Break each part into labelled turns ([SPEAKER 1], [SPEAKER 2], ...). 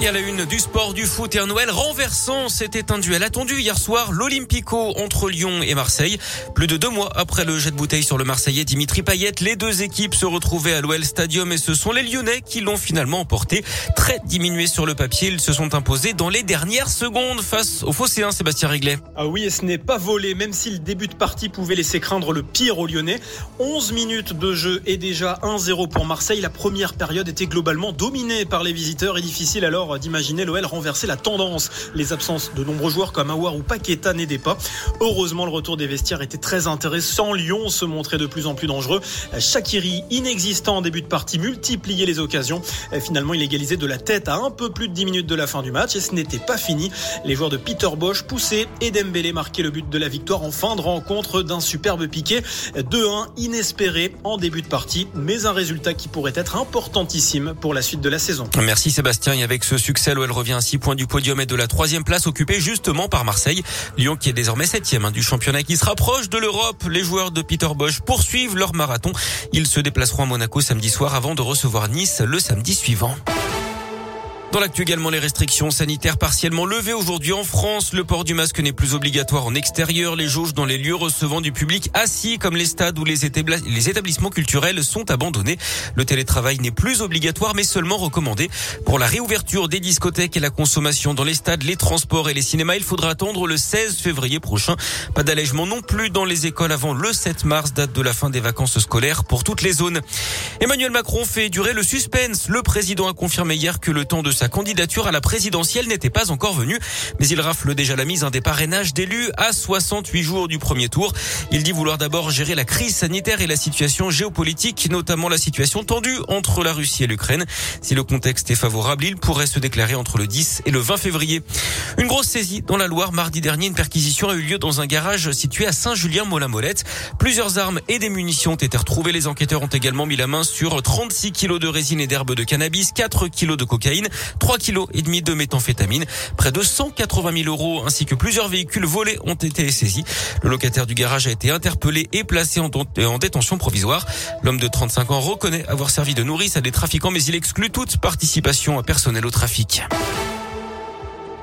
[SPEAKER 1] Et à la une du sport, du foot et un Noël renversant, c'était un duel attendu hier soir, l'Olympico entre Lyon et Marseille. Plus de deux mois après le jet de bouteille sur le Marseillais Dimitri Payet, les deux équipes se retrouvaient à l'OL Stadium et ce sont les Lyonnais qui l'ont finalement emporté. Très diminués sur le papier, ils se sont imposés dans les dernières secondes face au Phocéen Sébastien Réglet.
[SPEAKER 2] Ah oui, et ce n'est pas volé, même si le début de partie pouvait laisser craindre le pire aux Lyonnais. 11 minutes de jeu et déjà 1-0 pour Marseille. La première période était globalement dominée par les visiteurs et difficile alors d'imaginer l'OL renverser la tendance. Les absences de nombreux joueurs comme Awar ou Paqueta n'aidaient pas. Heureusement, le retour des vestiaires était très intéressant. Lyon se montrait de plus en plus dangereux. Shakiri, inexistant en début de partie, multipliait les occasions. Finalement, il égalisait de la tête à un peu plus de 10 minutes de la fin du match et ce n'était pas fini. Les joueurs de Peter Bosch poussaient et Dembélé marquait le but de la victoire en fin de rencontre d'un superbe piqué. 2-1 inespéré en début de partie, mais un résultat qui pourrait être importantissime pour la suite de la saison.
[SPEAKER 1] Merci Sébastien. Et avec ce succès, l'OL revient à 6 points du podium et de la troisième place occupée justement par Marseille. Lyon qui est désormais septième hein, du championnat qui se rapproche de l'Europe. Les joueurs de Peter Bosch poursuivent leur marathon. Ils se déplaceront à Monaco samedi soir avant de recevoir Nice le samedi suivant. Dans l'actu également, les restrictions sanitaires partiellement levées aujourd'hui en France. Le port du masque n'est plus obligatoire en extérieur. Les jauges dans les lieux recevant du public assis comme les stades ou les, établissements culturels sont abandonnés. Le télétravail n'est plus obligatoire mais seulement recommandé. Pour la réouverture des discothèques et la consommation dans les stades, les transports et les cinémas, il faudra attendre le 16 février prochain. Pas d'allègement non plus dans les écoles avant le 7 mars, date de la fin des vacances scolaires pour toutes les zones. Emmanuel Macron fait durer le suspense. Le président a confirmé hier que le temps de sa candidature à la présidentielle n'était pas encore venue, mais il rafle déjà la mise des parrainages d'élus à 68 jours du premier tour. Il dit vouloir d'abord gérer la crise sanitaire et la situation géopolitique, notamment la situation tendue entre la Russie et l'Ukraine. Si le contexte est favorable, il pourrait se déclarer entre le 10 et le 20 février. Une grosse saisie dans la Loire. Mardi dernier, une perquisition a eu lieu dans un garage situé à Saint-Julien-Molin-Molette. Plusieurs armes et des munitions ont été retrouvées. Les enquêteurs ont également mis la main sur 36 kilos de résine et d'herbe de cannabis, 4 kilos de cocaïne, 3 kilos et demi de méthamphétamine, près de 180 000 euros ainsi que plusieurs véhicules volés ont été saisis. Le locataire du garage a été interpellé et placé en, en détention provisoire. L'homme de 35 ans reconnaît avoir servi de nourrice à des trafiquants mais il exclut toute participation personnelle au trafic.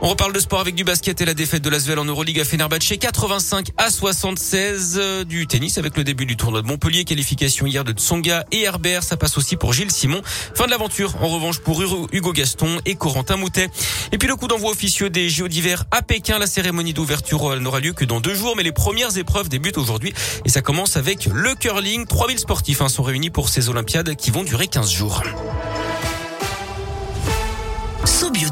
[SPEAKER 1] On reparle de sport avec du basket et la défaite de l'Asvel en Euroleague à Fenerbahçe 85 à 76 euh, du tennis avec le début du tournoi de Montpellier qualification hier de Tsonga et Herbert. Ça passe aussi pour Gilles Simon. Fin de l'aventure en revanche pour Hugo Gaston et Corentin Moutet. Et puis le coup d'envoi officieux des JO d'hiver à Pékin. La cérémonie d'ouverture n'aura lieu que dans deux jours mais les premières épreuves débutent aujourd'hui. Et ça commence avec le curling. 3000 sportifs hein, sont réunis pour ces Olympiades qui vont durer 15 jours